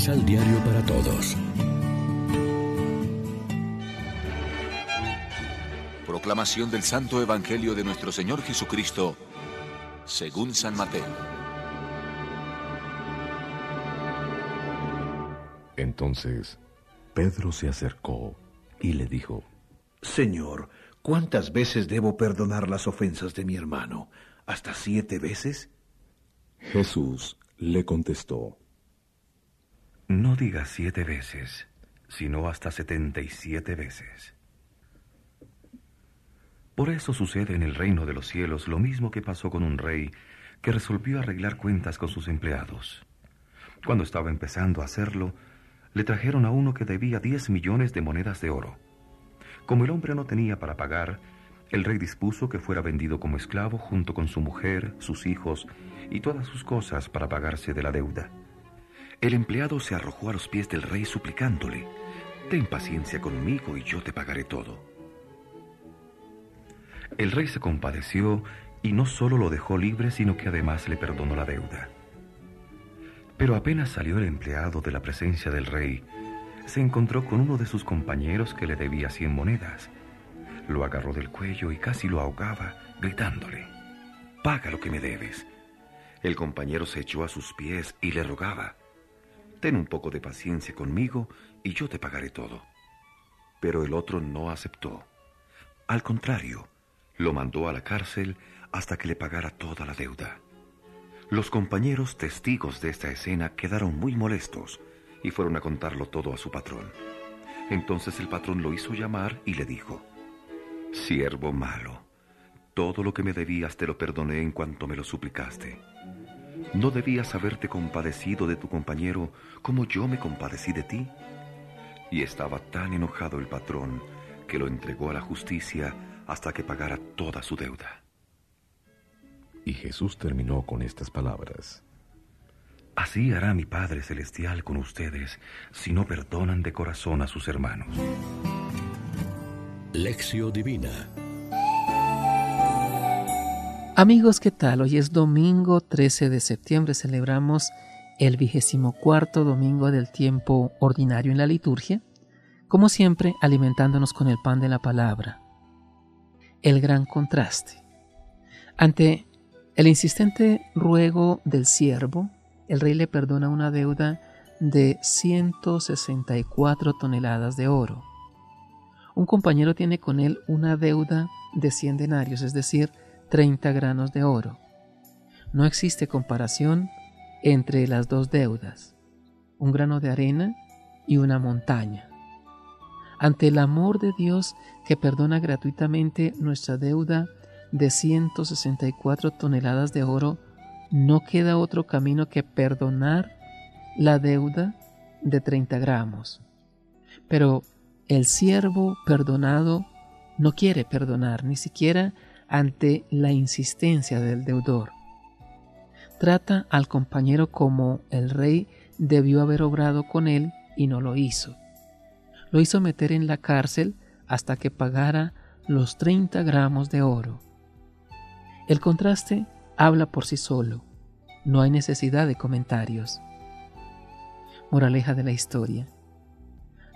Misal Diario para Todos. Proclamación del Santo Evangelio de nuestro Señor Jesucristo, según San Mateo. Entonces Pedro se acercó y le dijo, Señor, ¿cuántas veces debo perdonar las ofensas de mi hermano? ¿Hasta siete veces? Jesús le contestó, No digas siete veces, sino hasta setenta y siete veces. Por eso sucede en el reino de los cielos lo mismo que pasó con un rey que resolvió arreglar cuentas con sus empleados. Cuando estaba empezando a hacerlo, le trajeron a uno que debía diez millones de monedas de oro. Como el hombre no tenía para pagar, el rey dispuso que fuera vendido como esclavo junto con su mujer, sus hijos y todas sus cosas para pagarse de la deuda. El empleado se arrojó a los pies del rey suplicándole, Ten paciencia conmigo y yo te pagaré todo. El rey se compadeció y no solo lo dejó libre, sino que además le perdonó la deuda. Pero apenas salió el empleado de la presencia del rey, se encontró con uno de sus compañeros que le debía cien monedas. Lo agarró del cuello y casi lo ahogaba, gritándole, Paga lo que me debes. El compañero se echó a sus pies y le rogaba, Ten un poco de paciencia conmigo y yo te pagaré todo. Pero el otro no aceptó. Al contrario, lo mandó a la cárcel hasta que le pagara toda la deuda. Los compañeros testigos de esta escena quedaron muy molestos y fueron a contarlo todo a su patrón. Entonces el patrón lo hizo llamar y le dijo, Siervo malo, todo lo que me debías te lo perdoné en cuanto me lo suplicaste. ¿No debías haberte compadecido de tu compañero como yo me compadecí de ti? Y estaba tan enojado el patrón que lo entregó a la justicia hasta que pagara toda su deuda. Y Jesús terminó con estas palabras. Así hará mi Padre Celestial con ustedes si no perdonan de corazón a sus hermanos. Lección Divina Amigos, ¿qué tal? Hoy es domingo 13 de septiembre, celebramos el vigésimo cuarto domingo del tiempo ordinario en la liturgia, como siempre alimentándonos con el pan de la palabra. El gran contraste. Ante el insistente ruego del siervo, el rey le perdona una deuda de 164 toneladas de oro. Un compañero tiene con él una deuda de 100 denarios, es decir, 30 granos de oro. No existe comparación entre las dos deudas, un grano de arena y una montaña. Ante el amor de Dios que perdona gratuitamente nuestra deuda de 164 toneladas de oro, no queda otro camino que perdonar la deuda de 30 gramos. Pero el siervo perdonado no quiere perdonar, ni siquiera ante la insistencia del deudor. Trata al compañero como el rey debió haber obrado con él y no lo hizo. Lo hizo meter en la cárcel hasta que pagara los 30 gramos de oro. El contraste habla por sí solo. No hay necesidad de comentarios. Moraleja de la historia.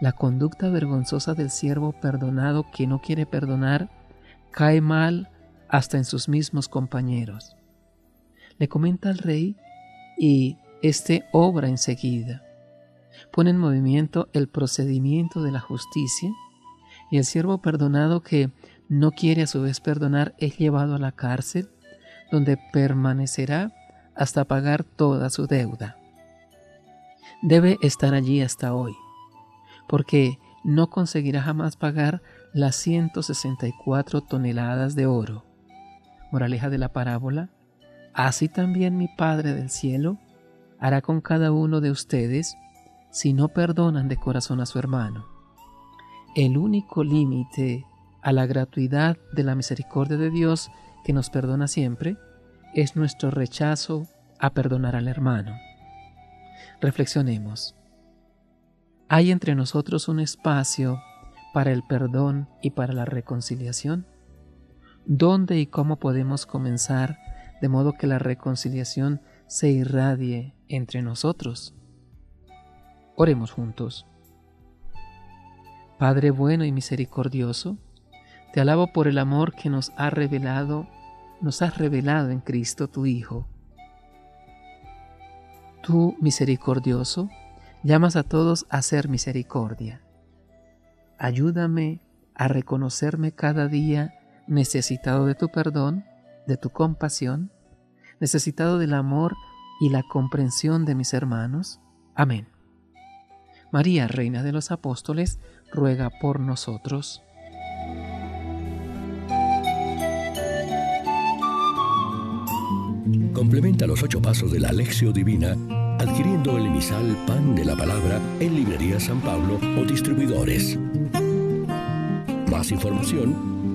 La conducta vergonzosa del siervo perdonado que no quiere perdonar cae mal hasta en sus mismos compañeros. Le comenta al rey y éste obra enseguida. Pone en movimiento el procedimiento de la justicia y el siervo perdonado que no quiere a su vez perdonar es llevado a la cárcel donde permanecerá hasta pagar toda su deuda. Debe estar allí hasta hoy, porque no conseguirá jamás pagar las 164 toneladas de oro Moraleja de la parábola, así también mi Padre del cielo hará con cada uno de ustedes si no perdonan de corazón a su hermano. El único límite a la gratuidad de la misericordia de Dios que nos perdona siempre es nuestro rechazo a perdonar al hermano. Reflexionemos. ¿Hay entre nosotros un espacio para el perdón y para la reconciliación? Dónde y cómo podemos comenzar de modo que la reconciliación se irradie entre nosotros. Oremos juntos. Padre bueno y misericordioso, te alabo por el amor que nos ha revelado, nos has revelado en Cristo tu Hijo. Tú, misericordioso, llamas a todos a hacer misericordia. Ayúdame a reconocerme cada día necesitado de tu perdón, de tu compasión, necesitado del amor y la comprensión de mis hermanos. Amén. María, Reina de los Apóstoles, ruega por nosotros. Complementa los ocho pasos de la Alexio Divina adquiriendo el emisal Pan de la Palabra en Librería San Pablo o distribuidores. Más información